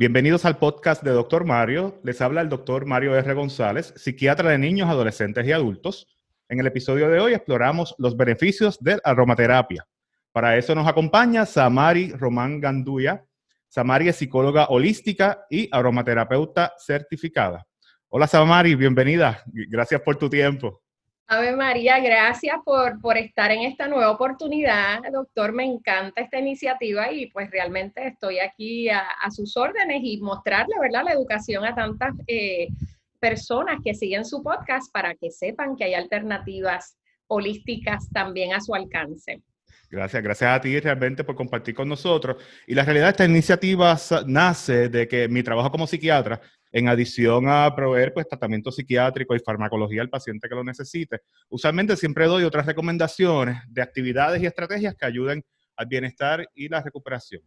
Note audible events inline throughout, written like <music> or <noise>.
Bienvenidos al podcast de Doctor Mario. Les habla el doctor Mario R. González, psiquiatra de niños, adolescentes y adultos. En el episodio de hoy exploramos los beneficios de la aromaterapia. Para eso nos acompaña Samari Román Ganduya. Samari es psicóloga holística y aromaterapeuta certificada. Hola Samari, bienvenida. Gracias por tu tiempo. Ave María, gracias por, por, estar en esta nueva oportunidad, doctor. Me encanta esta iniciativa y pues realmente estoy aquí a, sus órdenes y mostrarle, ¿verdad?, la educación a tantas eh, personas que siguen su podcast para que sepan que hay alternativas holísticas también a su alcance. Gracias, gracias a ti realmente por compartir con nosotros. Y la realidad, esta iniciativa nace de que mi trabajo como psiquiatra en adición a proveer pues, tratamiento psiquiátrico y farmacología al paciente que lo necesite. Usualmente siempre doy otras recomendaciones de actividades y estrategias que ayuden al bienestar y la recuperación.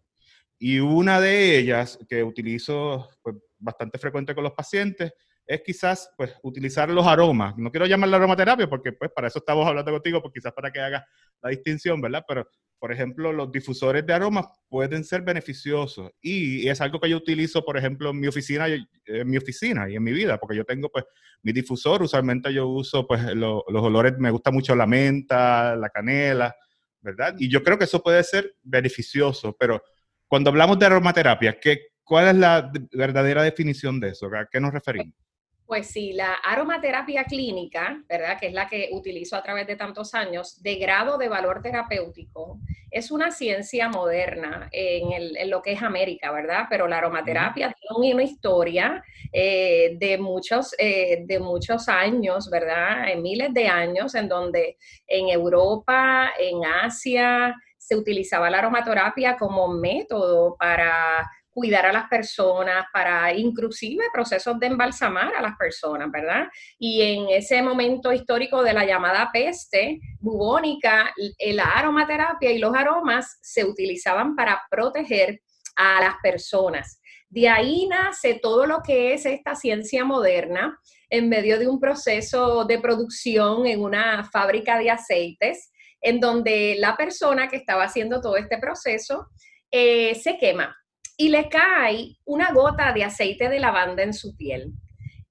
Y una de ellas que utilizo pues, bastante frecuente con los pacientes es quizás pues, utilizar los aromas. No quiero llamarla aromaterapia porque pues, para eso estamos hablando contigo, pues quizás para que haga la distinción, ¿verdad? Pero por ejemplo, los difusores de aromas pueden ser beneficiosos y, es algo que yo utilizo, por ejemplo, en mi oficina, en mi oficina y en mi vida, porque yo tengo pues mi difusor, usualmente yo uso pues los olores, me gusta mucho la menta, la canela, ¿verdad? Y yo creo que eso puede ser beneficioso, pero cuando hablamos de aromaterapia, ¿qué, ¿cuál es la verdadera definición de eso? ¿A qué nos referimos? Pues sí, la aromaterapia clínica, ¿verdad? Que es la que utilizo a través de tantos años, de grado de valor terapéutico, es una ciencia moderna en, lo que es América, ¿verdad? Pero la aromaterapia tiene una historia eh, de, muchos, eh, de muchos años, ¿verdad? En miles de años, en donde en Europa, en Asia, se utilizaba la aromaterapia como método para cuidar a las personas, para inclusive procesos de embalsamar a las personas, ¿verdad? Y en ese momento histórico de la llamada peste bubónica, la aromaterapia y los aromas se utilizaban para proteger a las personas. De ahí nace todo lo que es esta ciencia moderna en medio de un proceso de producción en una fábrica de aceites, en donde la persona que estaba haciendo todo este proceso eh, se quema y le cae una gota de aceite de lavanda en su piel.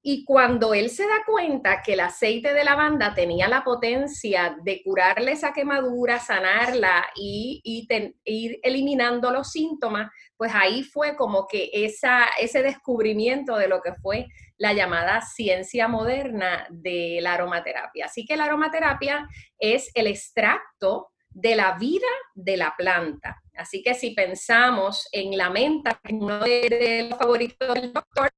Y cuando él se da cuenta que el aceite de lavanda tenía la potencia de curarle esa quemadura, sanarla y, ir eliminando los síntomas, pues ahí fue como que ese descubrimiento de lo que fue la llamada ciencia moderna de la aromaterapia. Así que la aromaterapia es el extracto de la vida de la planta. Así que si pensamos en la menta, que es uno de, los favoritos del doctor,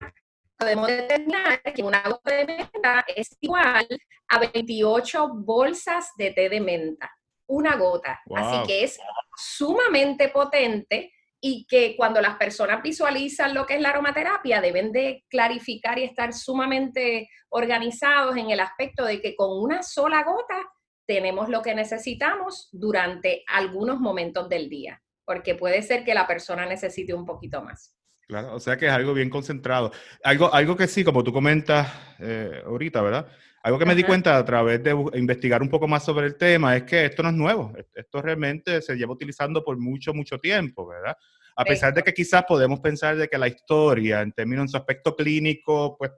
podemos determinar que una gota de menta es igual a 28 bolsas de té de menta. Una gota. Así que es sumamente potente y que cuando las personas visualizan lo que es la aromaterapia deben de clarificar y estar sumamente organizados en el aspecto de que con una sola gota tenemos lo que necesitamos durante algunos momentos del día porque puede ser que la persona necesite un poquito más. Claro, o sea que es algo bien concentrado. Algo, algo que sí, como tú comentas eh, ahorita, ¿verdad? Algo que me di cuenta a través de investigar un poco más sobre el tema es que esto no es nuevo. Esto realmente se lleva utilizando por mucho, mucho tiempo, ¿verdad? A pesar de que quizás podemos pensar de que la historia, en términos de su aspecto clínico, pues,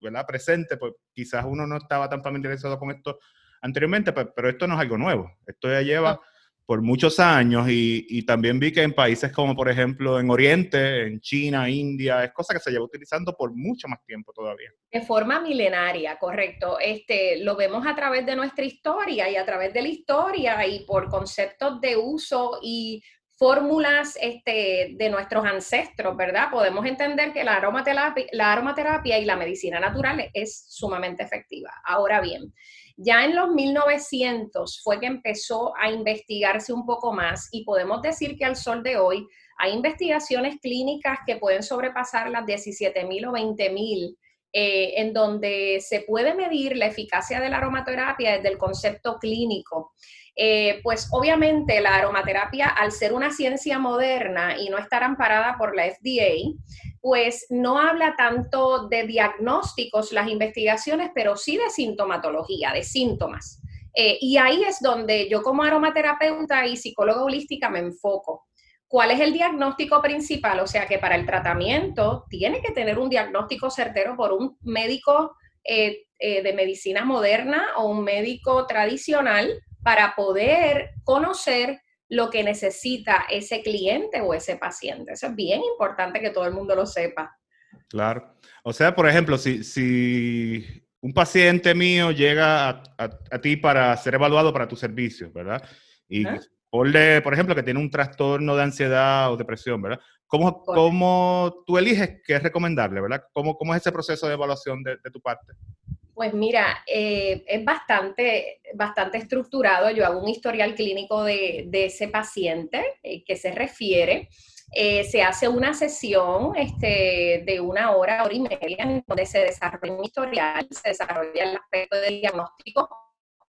¿verdad? Presente, pues quizás uno no estaba tan familiarizado con esto anteriormente, pero, esto no es algo nuevo. Esto ya lleva por muchos años y, también vi que en países como por ejemplo en Oriente, en China, India, es cosa que se lleva utilizando por mucho más tiempo todavía. De forma milenaria, correcto. Este, lo vemos a través de nuestra historia y a través de la historia y por conceptos de uso y fórmulas este, de nuestros ancestros, ¿verdad? Podemos entender que la aromaterapia, la aromaterapia y la medicina natural es sumamente efectiva. Ahora bien, ya en los 1900 fue que empezó a investigarse un poco más y podemos decir que al sol de hoy hay investigaciones clínicas que pueden sobrepasar las 17.000 o 20.000 eh, en donde se puede medir la eficacia de la aromaterapia desde el concepto clínico. Eh, pues obviamente la aromaterapia, al ser una ciencia moderna y no estar amparada por la FDA, pues no habla tanto de diagnósticos las investigaciones, pero sí de sintomatología, de síntomas. Eh, y ahí es donde yo como aromaterapeuta y psicóloga holística me enfoco. ¿Cuál es el diagnóstico principal? O sea que para el tratamiento tiene que tener un diagnóstico certero por un médico eh, eh, de medicina moderna o un médico tradicional para poder conocer lo que necesita ese cliente o ese paciente. Eso es bien importante que todo el mundo lo sepa. Claro. O sea, por ejemplo, si, si un paciente mío llega a, ti para ser evaluado para tu servicio, ¿verdad? Y por ejemplo, que tiene un trastorno de ansiedad o depresión, ¿verdad? ¿Cómo, cómo tú eliges qué es recomendarle, ¿verdad? ¿Cómo, cómo es ese proceso de evaluación de, tu parte? Pues mira, eh, es bastante, bastante estructurado. Yo hago un historial clínico de, ese paciente eh, que se refiere. Eh, se hace una sesión este, de una hora, hora y media, en donde se desarrolla un historial, se desarrolla el aspecto del diagnóstico,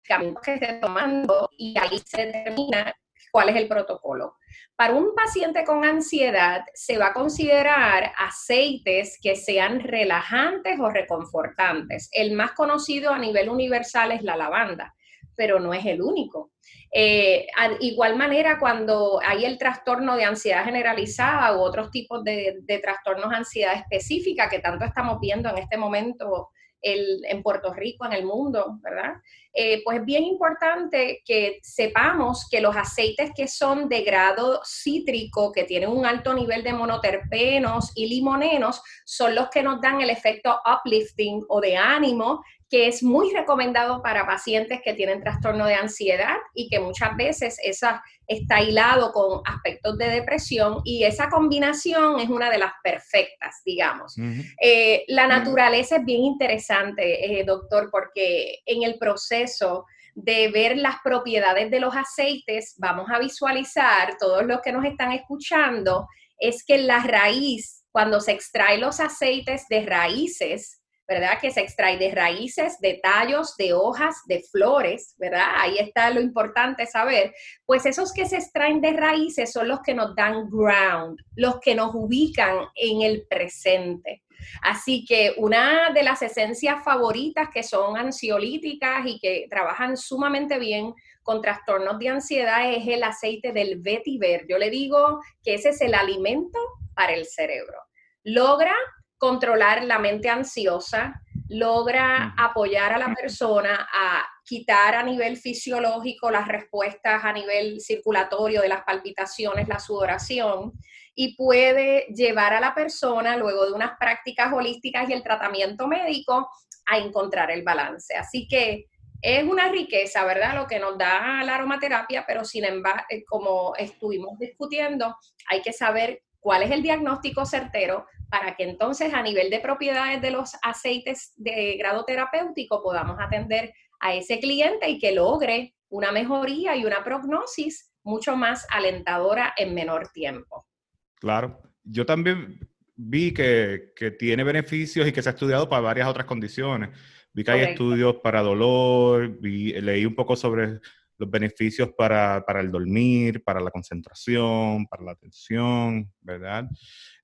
caminos que esté tomando y ahí se determina cuál es el protocolo. Para un paciente con ansiedad se va a considerar aceites que sean relajantes o reconfortantes. El más conocido a nivel universal es la lavanda, pero no es el único. Eh, igual manera, cuando hay el trastorno de ansiedad generalizada u otros tipos de, de trastornos de ansiedad específica que tanto estamos viendo en este momento en Puerto Rico, en el mundo, ¿verdad? Eh, pues es bien importante que sepamos que los aceites que son de grado cítrico, que tienen un alto nivel de monoterpenos y limonenos, son los que nos dan el efecto uplifting o de ánimo que es muy recomendado para pacientes que tienen trastorno de ansiedad y que muchas veces esa está hilado con aspectos de depresión y esa combinación es una de las perfectas, digamos. Eh, la naturaleza es bien interesante, eh, doctor, porque en el proceso de ver las propiedades de los aceites, vamos a visualizar, todos los que nos están escuchando, es que la raíz, cuando se extrae los aceites de raíces, ¿verdad? Que se extrae de raíces, de tallos, de hojas, de flores, ¿verdad? Ahí está lo importante saber. Pues esos que se extraen de raíces son los que nos dan ground, los que nos ubican en el presente. Así que una de las esencias favoritas que son ansiolíticas y que trabajan sumamente bien con trastornos de ansiedad es el aceite del vetiver. Yo le digo que ese es el alimento para el cerebro. Logra controlar la mente ansiosa, logra apoyar a la persona a quitar a nivel fisiológico las respuestas a nivel circulatorio de las palpitaciones, la sudoración, y puede llevar a la persona, luego de unas prácticas holísticas y el tratamiento médico, a encontrar el balance. Así que es una riqueza, ¿verdad? Lo que nos da la aromaterapia, pero sin embargo, eh, como estuvimos discutiendo, hay que saber cuál es el diagnóstico certero para que entonces a nivel de propiedades de los aceites de grado terapéutico podamos atender a ese cliente y que logre una mejoría y una prognosis mucho más alentadora en menor tiempo. Claro, yo también vi que, tiene beneficios y que se ha estudiado para varias otras condiciones. Vi que hay estudios para dolor, leí un poco sobre los beneficios para, el dormir, para la concentración, para la atención, ¿verdad?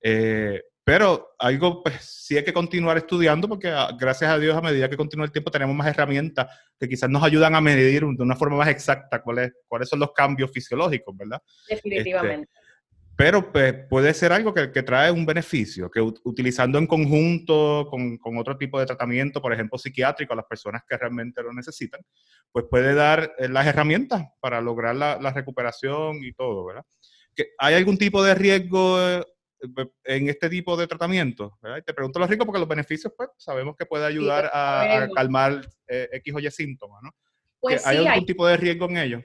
Eh, pero algo, pues sí hay que continuar estudiando porque ah, gracias a Dios a medida que continúa el tiempo tenemos más herramientas que quizás nos ayudan a medir de una forma más exacta cuáles, cuáles son los cambios fisiológicos, ¿verdad? Definitivamente. Este, pero pues, puede ser algo que, que, trae un beneficio, que utilizando en conjunto con, con, otro tipo de tratamiento, por ejemplo, psiquiátrico, a las personas que realmente lo necesitan, pues puede dar eh, las herramientas para lograr la, la recuperación y todo, ¿verdad? ¿Hay algún tipo de riesgo eh, en este tipo de tratamiento? te pregunto los riesgos porque los beneficios, pues, sabemos que puede ayudar a, calmar eh, X o Y síntomas, ¿no? Pues ¿Hay algún tipo de riesgo en ello?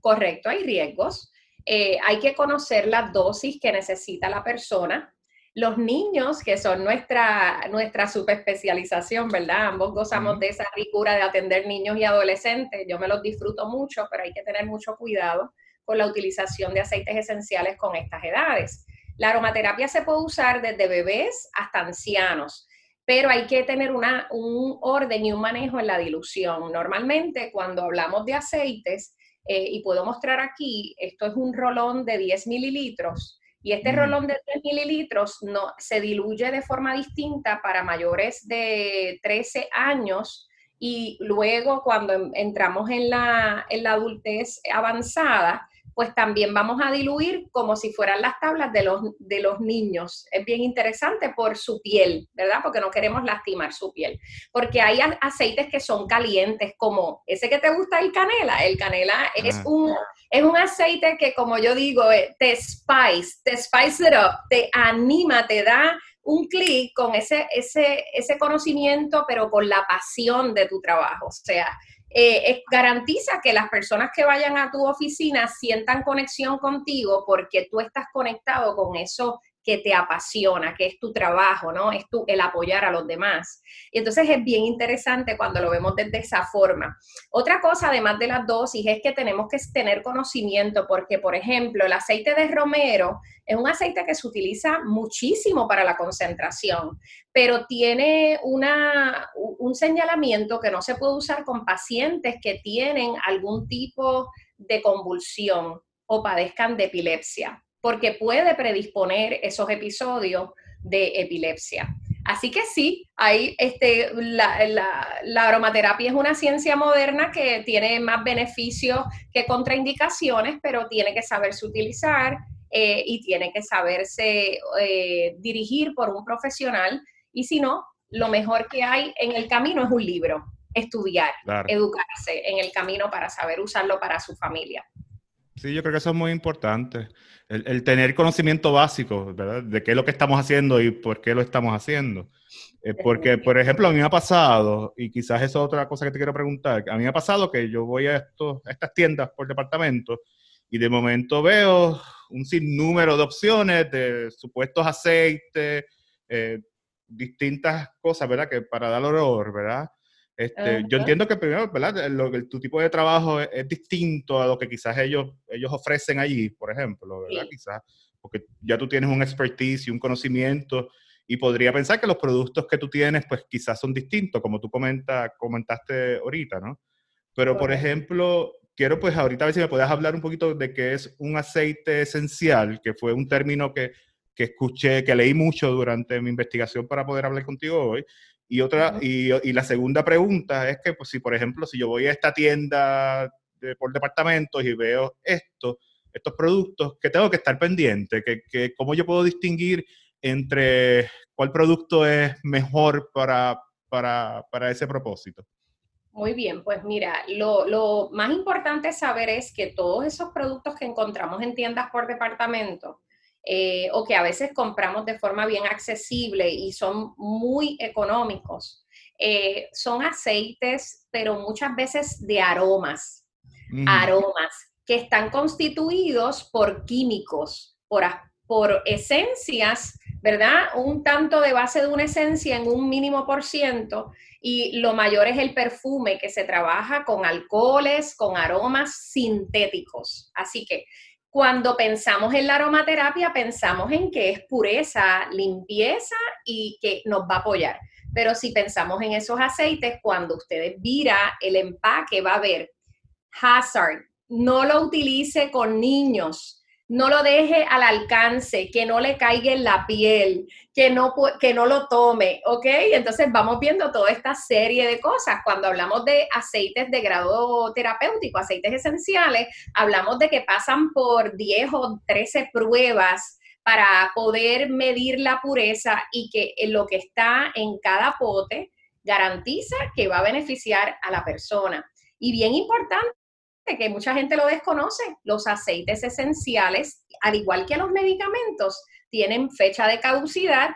Correcto, hay riesgos. Eh, hay que conocer la dosis que necesita la persona. Los niños, que son nuestra, nuestra subespecialización, ¿verdad? Ambos gozamos de esa ricura de atender niños y adolescentes. Yo me los disfruto mucho, pero hay que tener mucho cuidado con la utilización de aceites esenciales con estas edades. La aromaterapia se puede usar desde bebés hasta ancianos, pero hay que tener una, un orden y un manejo en la dilución. Normalmente cuando hablamos de aceites, eh, y puedo mostrar aquí, esto es un rolón de 10 mililitros, y este rolón de 10 mililitros no, se diluye de forma distinta para mayores de 13 años y luego cuando entramos en la, en la adultez avanzada, pues también vamos a diluir como si fueran las tablas de los, de los niños. Es bien interesante por su piel, ¿verdad? Porque no queremos lastimar su piel. Porque hay aceites que son calientes, como ese que te gusta, el canela. El canela es, un, es un aceite que, como yo digo, eh, te spice, te spice it up, te anima, te da un clic con ese, ese, ese conocimiento, pero con la pasión de tu trabajo. O sea, eh, garantiza que las personas que vayan a tu oficina sientan conexión contigo porque tú estás conectado con eso que te apasiona, que es tu trabajo, ¿no? Es tu, el apoyar a los demás. Y entonces es bien interesante cuando lo vemos desde esa forma. Otra cosa, además de las dosis, es que tenemos que tener conocimiento, porque, por ejemplo, el aceite de romero es un aceite que se utiliza muchísimo para la concentración, pero tiene una, un señalamiento que no se puede usar con pacientes que tienen algún tipo de convulsión o padezcan de epilepsia porque puede predisponer esos episodios de epilepsia. Así que sí, hay este, la, aromaterapia es una ciencia moderna que tiene más beneficios que contraindicaciones, pero tiene que saberse utilizar eh, y tiene que saberse eh, dirigir por un profesional. Y si no, lo mejor que hay en el camino es un libro, estudiar, educarse en el camino para saber usarlo para su familia. Sí, yo creo que eso es muy importante. El, tener conocimiento básico, ¿verdad? De qué es lo que estamos haciendo y por qué lo estamos haciendo. Eh, porque, por ejemplo, a mí me ha pasado, y quizás eso es otra cosa que te quiero preguntar, a mí me ha pasado que yo voy a, estas tiendas por departamento y de momento veo un sinnúmero de opciones de supuestos aceites, eh, distintas cosas, ¿verdad? Que para dar olor, ¿verdad? Este, yo entiendo que primero, ¿verdad? Lo, tu tipo de trabajo es, distinto a lo que quizás ellos, ellos ofrecen allí, por ejemplo, ¿verdad? Quizás, porque ya tú tienes un expertise y un conocimiento y podría pensar que los productos que tú tienes, pues quizás son distintos, como tú comenta, comentaste ahorita, ¿no? Pero, por ejemplo, quiero pues ahorita a ver si me puedes hablar un poquito de qué es un aceite esencial, que fue un término que, que escuché, que leí mucho durante mi investigación para poder hablar contigo hoy, y, otra, y, y, la segunda pregunta es que, pues, si por ejemplo, si yo voy a esta tienda de, por departamentos y veo esto, estos productos, que tengo que estar pendiente? que, que, ¿Cómo yo puedo distinguir entre cuál producto es mejor para, para, para ese propósito? Muy bien, pues mira, lo, lo, más importante saber es que todos esos productos que encontramos en tiendas por departamento, eh, o que a veces compramos de forma bien accesible y son muy económicos. Eh, son aceites, pero muchas veces de aromas, aromas que están constituidos por químicos, por, por esencias, ¿verdad? Un tanto de base de una esencia en un mínimo por ciento y lo mayor es el perfume que se trabaja con alcoholes, con aromas sintéticos. Así que cuando pensamos en la aromaterapia, pensamos en que es pureza, limpieza y que nos va a apoyar. Pero si pensamos en esos aceites, cuando ustedes vira el empaque, va a haber hazard. No lo utilice con niños no lo deje al alcance, que no le caiga en la piel, que no, que no lo tome, ¿ok? Entonces vamos viendo toda esta serie de cosas. Cuando hablamos de aceites de grado terapéutico, aceites esenciales, hablamos de que pasan por 10 o 13 pruebas para poder medir la pureza y que lo que está en cada pote garantiza que va a beneficiar a la persona. Y bien importante, que mucha gente lo desconoce, los aceites esenciales, al igual que los medicamentos, tienen fecha de caducidad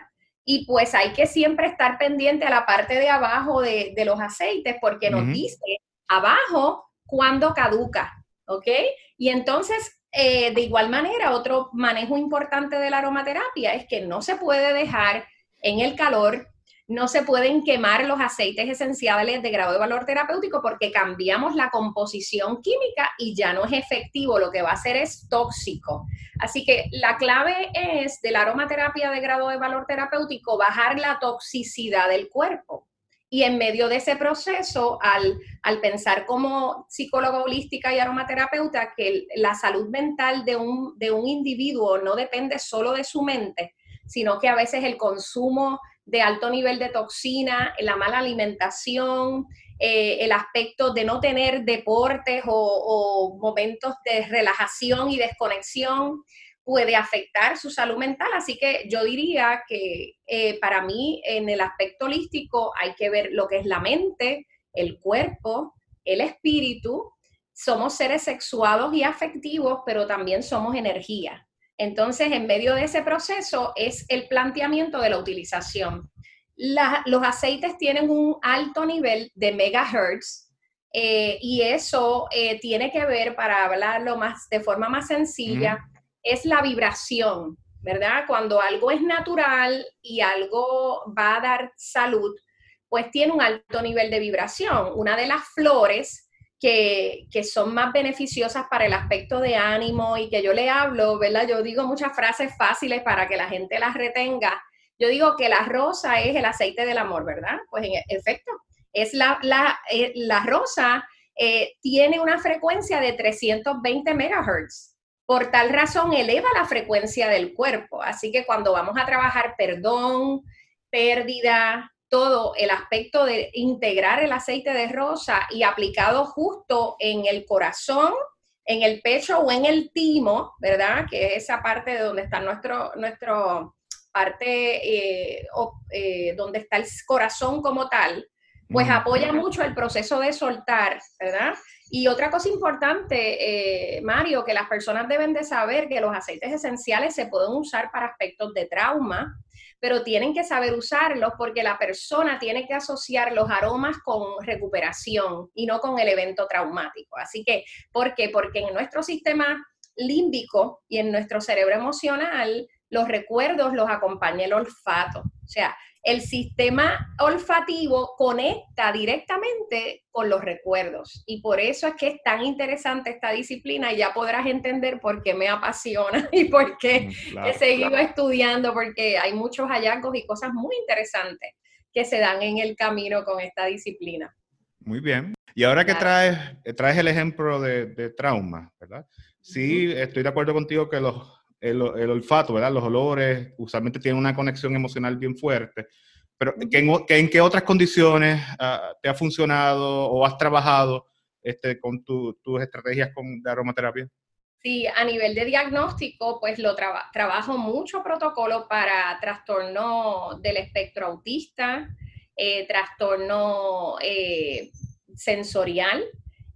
y pues hay que siempre estar pendiente a la parte de abajo de, los aceites porque nos dice abajo cuándo caduca, ¿ok? Y entonces, eh, de igual manera, otro manejo importante de la aromaterapia es que no se puede dejar en el calor no se pueden quemar los aceites esenciales de grado de valor terapéutico porque cambiamos la composición química y ya no es efectivo, lo que va a ser es tóxico. Así que la clave es de la aromaterapia de grado de valor terapéutico bajar la toxicidad del cuerpo. Y en medio de ese proceso, al, al pensar como psicóloga holística y aromaterapeuta, que la salud mental de un, de un individuo no depende solo de su mente, sino que a veces el consumo de alto nivel de toxina, la mala alimentación, eh, el aspecto de no tener deportes o, momentos de relajación y desconexión puede afectar su salud mental. Así que yo diría que eh, para mí en el aspecto holístico hay que ver lo que es la mente, el cuerpo, el espíritu. Somos seres sexuados y afectivos, pero también somos energía. Entonces, en medio de ese proceso es el planteamiento de la utilización. los aceites tienen un alto nivel de megahertz eh, y eso eh, tiene que ver, para hablarlo más de forma más sencilla, es la vibración, ¿verdad? Cuando algo es natural y algo va a dar salud, pues tiene un alto nivel de vibración. Una de las flores que, son más beneficiosas para el aspecto de ánimo y que yo le hablo, ¿verdad? Yo digo muchas frases fáciles para que la gente las retenga. Yo digo que la rosa es el aceite del amor, ¿verdad? Pues en efecto, es la, la, eh, rosa eh, tiene una frecuencia de 320 megahertz. Por tal razón, eleva la frecuencia del cuerpo. Así que cuando vamos a trabajar perdón, pérdida, todo el aspecto de integrar el aceite de rosa y aplicado justo en el corazón, en el pecho o en el timo, ¿verdad? Que es esa parte de donde está nuestro, nuestro parte, eh, eh, donde está el corazón como tal, pues apoya mucho el proceso de soltar, ¿verdad? Y otra cosa importante, eh, Mario, que las personas deben de saber que los aceites esenciales se pueden usar para aspectos de trauma, pero tienen que saber usarlos porque la persona tiene que asociar los aromas con recuperación y no con el evento traumático. Así que, ¿por qué? Porque en nuestro sistema límbico y en nuestro cerebro emocional, los recuerdos los acompaña el olfato. O sea, el sistema olfativo conecta directamente con los recuerdos y por eso es que es tan interesante esta disciplina y ya podrás entender por qué me apasiona <laughs> y por qué mm, he seguido estudiando porque hay muchos hallazgos y cosas muy interesantes que se dan en el camino con esta disciplina. Muy bien. Y ahora que traes, traes el ejemplo de, trauma, ¿verdad? Sí, estoy de acuerdo contigo que los el, olfato, ¿verdad? Los olores usualmente tienen una conexión emocional bien fuerte. Pero en, qué otras condiciones ah, te ha funcionado o has trabajado este, con tus estrategias con, de aromaterapia? Sí, a nivel de diagnóstico, pues lo trabajo mucho protocolo para trastorno del espectro autista, eh, trastorno eh, sensorial,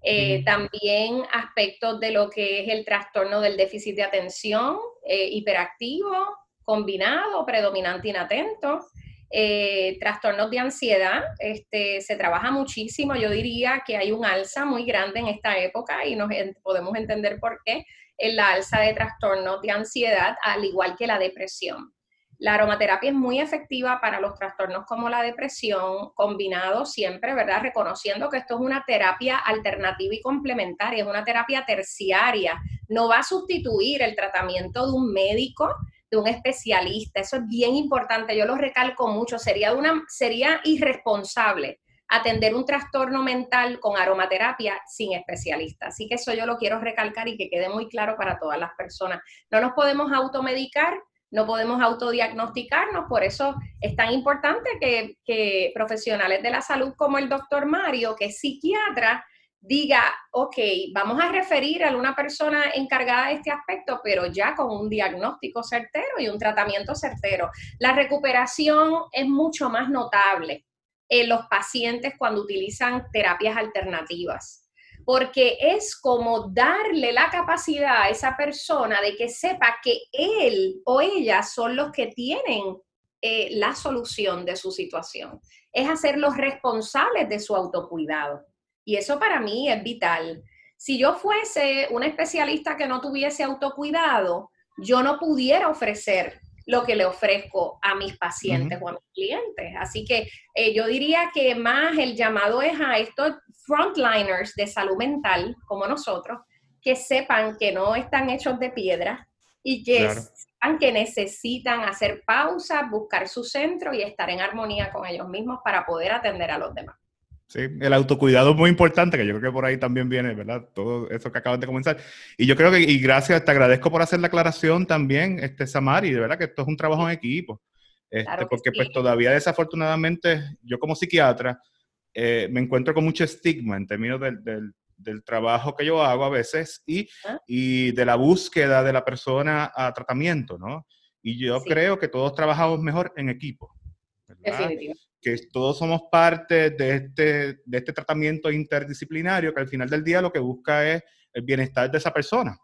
eh, también aspectos de lo que es el trastorno del déficit de atención, eh, hiperactivo, combinado, predominante inatento, eh, trastornos de ansiedad, este, se trabaja muchísimo, yo diría que hay un alza muy grande en esta época y nos podemos entender por qué, en la alza de trastornos de ansiedad, al igual que la depresión. La aromaterapia es muy efectiva para los trastornos como la depresión, combinado siempre, ¿verdad? Reconociendo que esto es una terapia alternativa y complementaria, es una terapia terciaria, no va a sustituir el tratamiento de un médico, de un especialista, eso es bien importante, yo lo recalco mucho, sería, una, sería irresponsable atender un trastorno mental con aromaterapia sin especialista. Así que eso yo lo quiero recalcar y que quede muy claro para todas las personas. No nos podemos automedicar, no podemos autodiagnosticarnos, por eso es tan importante que, profesionales de la salud como el doctor Mario, que es psiquiatra, diga, ok, vamos a referir a una persona encargada de este aspecto, pero ya con un diagnóstico certero y un tratamiento certero. La recuperación es mucho más notable en los pacientes cuando utilizan terapias alternativas porque es como darle la capacidad a esa persona de que sepa que él o ella son los que tienen eh, la solución de su situación. Es hacerlos responsables de su autocuidado. Y eso para mí es vital. Si yo fuese un especialista que no tuviese autocuidado, yo no pudiera ofrecer lo que le ofrezco a mis pacientes o a mis clientes. Así que eh, yo diría que más el llamado es a estos frontliners de salud mental, como nosotros, que sepan que no están hechos de piedra y que sepan que necesitan hacer pausa, buscar su centro y estar en armonía con ellos mismos para poder atender a los demás. Sí, el autocuidado es muy importante, que yo creo que por ahí también viene, ¿verdad? Todo eso que acabas de comenzar. Y yo creo que, y gracias, te agradezco por hacer la aclaración también, este Samari, de verdad que esto es un trabajo en equipo. Este, porque pues todavía desafortunadamente, yo como psiquiatra, eh, me encuentro con mucho estigma en términos del, trabajo que yo hago a veces y, ah. y, de la búsqueda de la persona a tratamiento, ¿no? Y yo creo que todos trabajamos mejor en equipo. Que todos somos parte de este, de este tratamiento interdisciplinario que al final del día lo que busca es el bienestar de esa persona.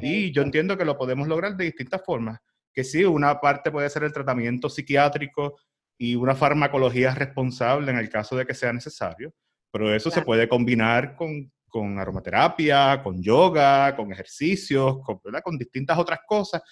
Y yo entiendo que lo podemos lograr de distintas formas. Que sí, una parte puede ser el tratamiento psiquiátrico y una farmacología responsable en el caso de que sea necesario, pero eso se puede combinar con, con, aromaterapia, con yoga, con ejercicios, con, con distintas otras cosas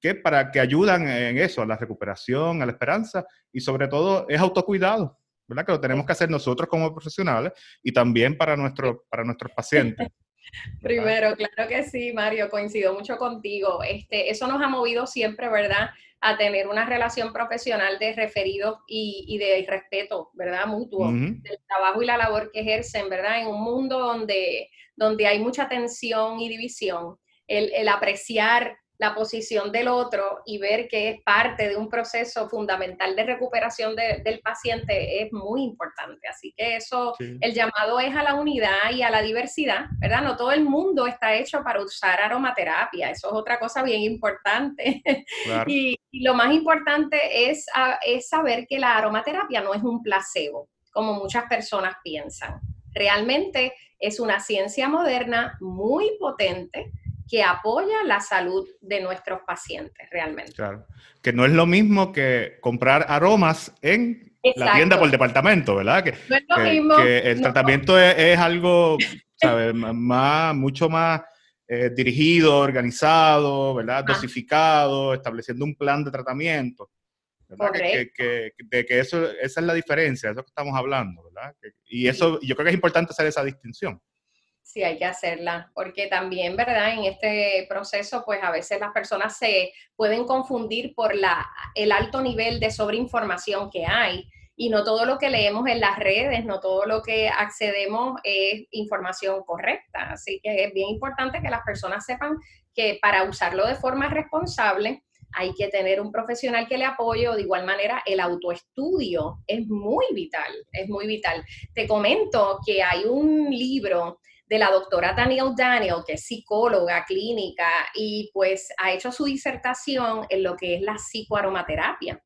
que para que ayudan en eso, a la recuperación, a la esperanza y sobre todo es autocuidado, ¿verdad? Que lo tenemos que hacer nosotros como profesionales y también para, nuestro, para nuestros pacientes. <laughs> Primero, claro que sí, Mario, coincido mucho contigo. Este, eso nos ha movido siempre, ¿verdad? A tener una relación profesional de referidos y, de respeto, ¿verdad? Mutuo, del trabajo y la labor que ejercen, ¿verdad? En un mundo donde, donde hay mucha tensión y división, el, el apreciar la posición del otro y ver que es parte de un proceso fundamental de recuperación del paciente es muy importante. Así que eso, el llamado es a la unidad y a la diversidad, ¿verdad? No todo el mundo está hecho para usar aromaterapia, eso es otra cosa bien importante. <laughs> y, lo más importante es, es saber que la aromaterapia no es un placebo, como muchas personas piensan. Realmente es una ciencia moderna muy potente que apoya la salud de nuestros pacientes realmente. Claro, que no es lo mismo que comprar aromas en la tienda por departamento, ¿verdad? Que, no es lo mismo. Que el tratamiento es, algo, ¿sabes? más, mucho más eh, dirigido, organizado, ¿verdad? Dosificado, estableciendo un plan de tratamiento. ¿verdad? Que, de que eso, esa es la diferencia, eso que estamos hablando, ¿verdad? y eso, yo creo que es importante hacer esa distinción. Sí, hay que hacerla, porque también, ¿verdad? En este proceso, pues a veces las personas se pueden confundir por la, el alto nivel de sobreinformación que hay y no todo lo que leemos en las redes, no todo lo que accedemos es información correcta. Así que es bien importante que las personas sepan que para usarlo de forma responsable hay que tener un profesional que le apoye de igual manera el autoestudio es muy vital, es muy vital. Te comento que hay un libro de la doctora Daniel Daniel, que es psicóloga clínica y pues ha hecho su disertación en lo que es la psicoaromaterapia.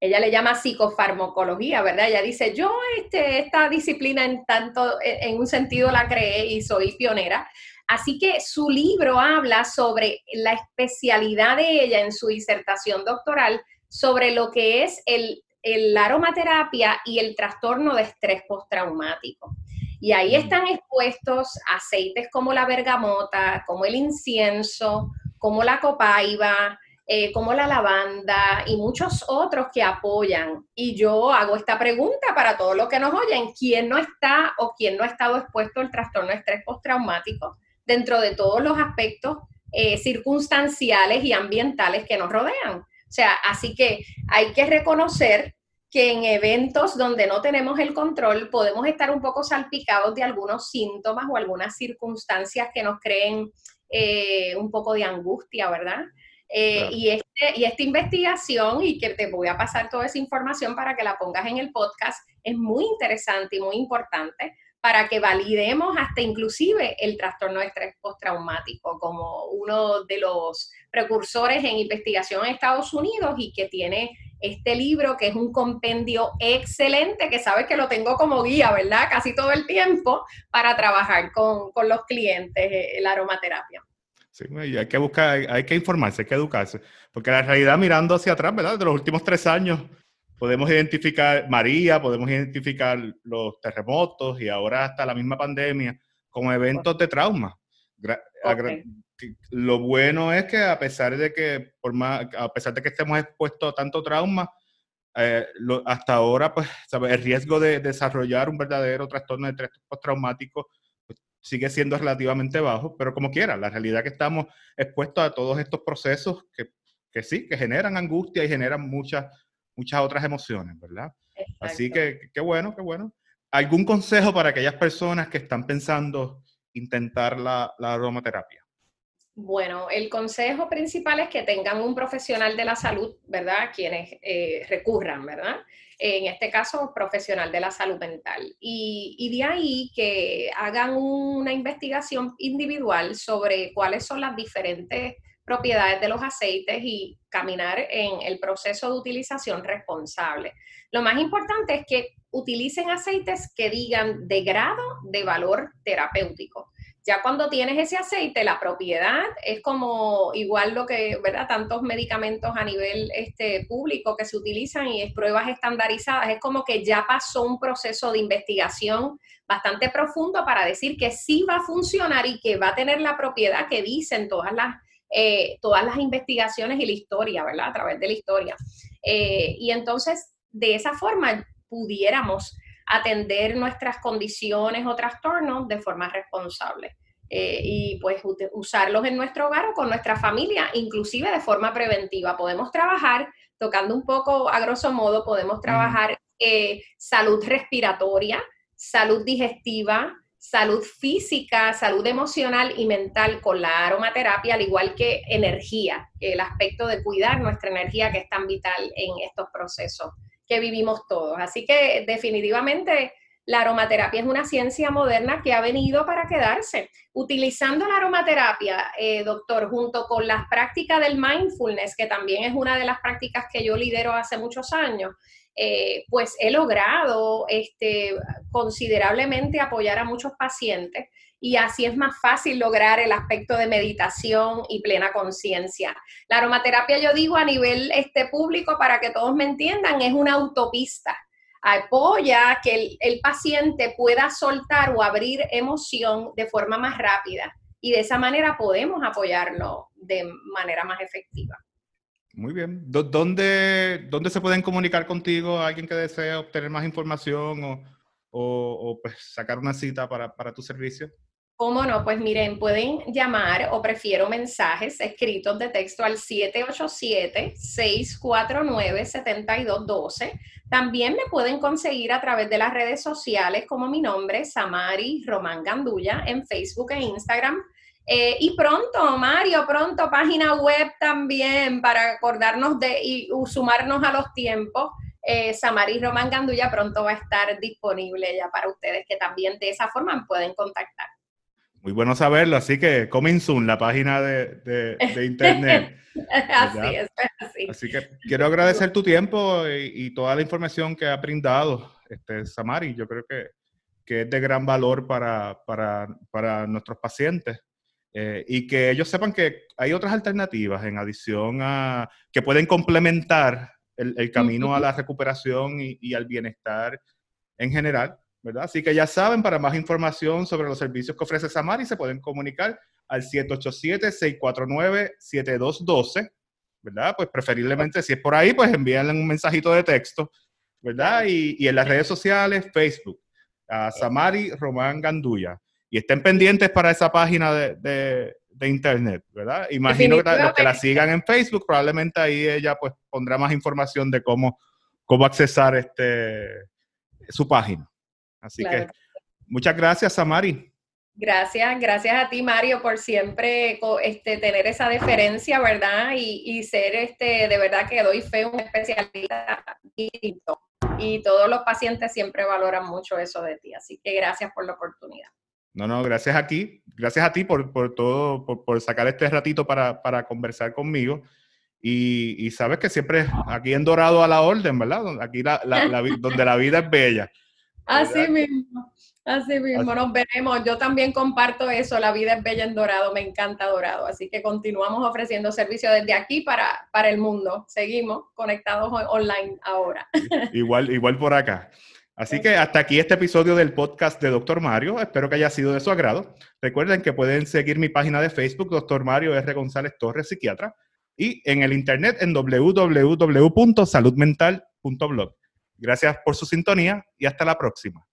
Ella le llama psicofarmacología, ¿verdad? Ella dice, yo este, esta disciplina en tanto, en un sentido la creé y soy pionera. Así que su libro habla sobre la especialidad de ella en su disertación doctoral sobre lo que es el, el aromaterapia y el trastorno de estrés postraumático. Y ahí están expuestos aceites como la bergamota, como el incienso, como la copaiba, eh, como la lavanda y muchos otros que apoyan. Y yo hago esta pregunta para todos los que nos oyen, ¿quién no está o quién no ha estado expuesto al trastorno de estrés postraumático dentro de todos los aspectos eh, circunstanciales y ambientales que nos rodean? O sea, así que hay que reconocer que en eventos donde no tenemos el control podemos estar un poco salpicados de algunos síntomas o algunas circunstancias que nos creen eh, un poco de angustia, ¿verdad? Eh, y, este, y esta investigación, y que te voy a pasar toda esa información para que la pongas en el podcast, es muy interesante y muy importante para que validemos hasta inclusive el trastorno de estrés postraumático como uno de los precursores en investigación en Estados Unidos y que tiene este libro que es un compendio excelente, que sabes que lo tengo como guía, ¿verdad? Casi todo el tiempo para trabajar con, los clientes eh, la aromaterapia. Sí, hay que buscar, hay que informarse, hay que educarse, porque la realidad mirando hacia atrás, ¿verdad? De los últimos tres años podemos identificar María, podemos identificar los terremotos y ahora hasta la misma pandemia como eventos de trauma. Lo bueno es que a pesar de que, por más, a pesar de que estemos expuestos a tanto trauma, eh, hasta ahora, pues, el riesgo de desarrollar un verdadero trastorno de estrés postraumático pues, sigue siendo relativamente bajo, pero como quiera, la realidad es que estamos expuestos a todos estos procesos que, que sí, que generan angustia y generan muchas muchas otras emociones, ¿verdad? Así que qué bueno, qué bueno. ¿Algún consejo para aquellas personas que están pensando intentar la, aromaterapia? Bueno, el consejo principal es que tengan un profesional de la salud, ¿verdad? Quienes eh, recurran, ¿verdad? En este caso, profesional de la salud mental. Y, y, de ahí que hagan una investigación individual sobre cuáles son las diferentes propiedades de los aceites y caminar en el proceso de utilización responsable. Lo más importante es que utilicen aceites que digan de grado de valor terapéutico ya cuando tienes ese aceite, la propiedad es como igual lo que, ¿verdad? Tantos medicamentos a nivel este, público que se utilizan y es pruebas estandarizadas, es como que ya pasó un proceso de investigación bastante profundo para decir que sí va a funcionar y que va a tener la propiedad que dicen todas las, eh, todas las investigaciones y la historia, ¿verdad? A través de la historia. Eh, y entonces, de esa forma, pudiéramos atender nuestras condiciones o trastornos de forma responsable. Eh, y pues usarlos en nuestro hogar o con nuestra familia, inclusive de forma preventiva. Podemos trabajar, tocando un poco a grosso modo, podemos trabajar eh, salud respiratoria, salud digestiva, salud física, salud emocional y mental con la aromaterapia, al igual que energía, el aspecto de cuidar nuestra energía que es tan vital en estos procesos que vivimos todos. Así que definitivamente la aromaterapia es una ciencia moderna que ha venido para quedarse. Utilizando la aromaterapia, eh, doctor, junto con las prácticas del mindfulness, que también es una de las prácticas que yo lidero hace muchos años, eh, pues he logrado este, considerablemente apoyar a muchos pacientes y así es más fácil lograr el aspecto de meditación y plena conciencia. La aromaterapia, yo digo a nivel este, público, para que todos me entiendan, es una autopista. Apoya que el, el paciente pueda soltar o abrir emoción de forma más rápida y de esa manera podemos apoyarlo de manera más efectiva. Muy bien. ¿Dónde, ¿Dónde se pueden comunicar contigo alguien que desee obtener más información o, o, o pues, sacar una cita para, para tu servicio? ¿Cómo no? Pues miren, pueden llamar o prefiero mensajes escritos de texto al 787-649-7212. También me pueden conseguir a través de las redes sociales como mi nombre, Samari Román Gandulla, en Facebook e Instagram. Eh, y pronto, Mario, pronto página web también para acordarnos de y sumarnos a los tiempos. Eh, Samari Román Gandulla pronto va a estar disponible ya para ustedes que también de esa forma pueden contactar. Muy bueno saberlo, así que coming soon, la página de, internet. <laughs> así es, así. Así que quiero agradecer tu tiempo y, toda la información que ha brindado, este, Samari. Yo creo que, es de gran valor para, nuestros pacientes. Eh, y que ellos sepan que hay otras alternativas en adición a que pueden complementar el, camino a la recuperación y, y al bienestar en general Así que ya saben, para más información sobre los servicios que ofrece Samari, se pueden comunicar al 787-649-7212, ¿verdad? Pues preferiblemente, si es por ahí, pues envíenle un mensajito de texto, ¿verdad? Y, en las redes sociales, Facebook, a Samari Román Gandulla. Y estén pendientes para esa página de, internet, ¿verdad? Imagino que los que la sigan en Facebook, probablemente ahí ella pues pondrá más información de cómo, cómo accesar este, su página. Así que muchas gracias, Samari. Gracias, gracias a ti, Mario, por siempre este, tener esa deferencia, ¿verdad? Y, ser, este, de verdad que doy fe un especialista y todos los pacientes siempre valoran mucho eso de ti. Así que gracias por la oportunidad. No, no, gracias a ti, gracias a ti por, todo, por, sacar este ratito para, conversar conmigo. Y, sabes que siempre aquí en Dorado a la orden, ¿verdad? Aquí donde la vida es bella. Así mismo, así mismo, nos veremos. Yo también comparto eso, la vida es bella en Dorado, me encanta Dorado, así que continuamos ofreciendo servicio desde aquí para, para el mundo. Seguimos conectados online ahora. <laughs> Igual, igual por acá. Así que hasta aquí este episodio del podcast de Doctor Mario. Espero que haya sido de su agrado. Recuerden que pueden seguir mi página de Facebook, Doctor Mario R. González Torres, psiquiatra, y en el internet en www.saludmental.blog. Gracias por su sintonía y hasta la próxima.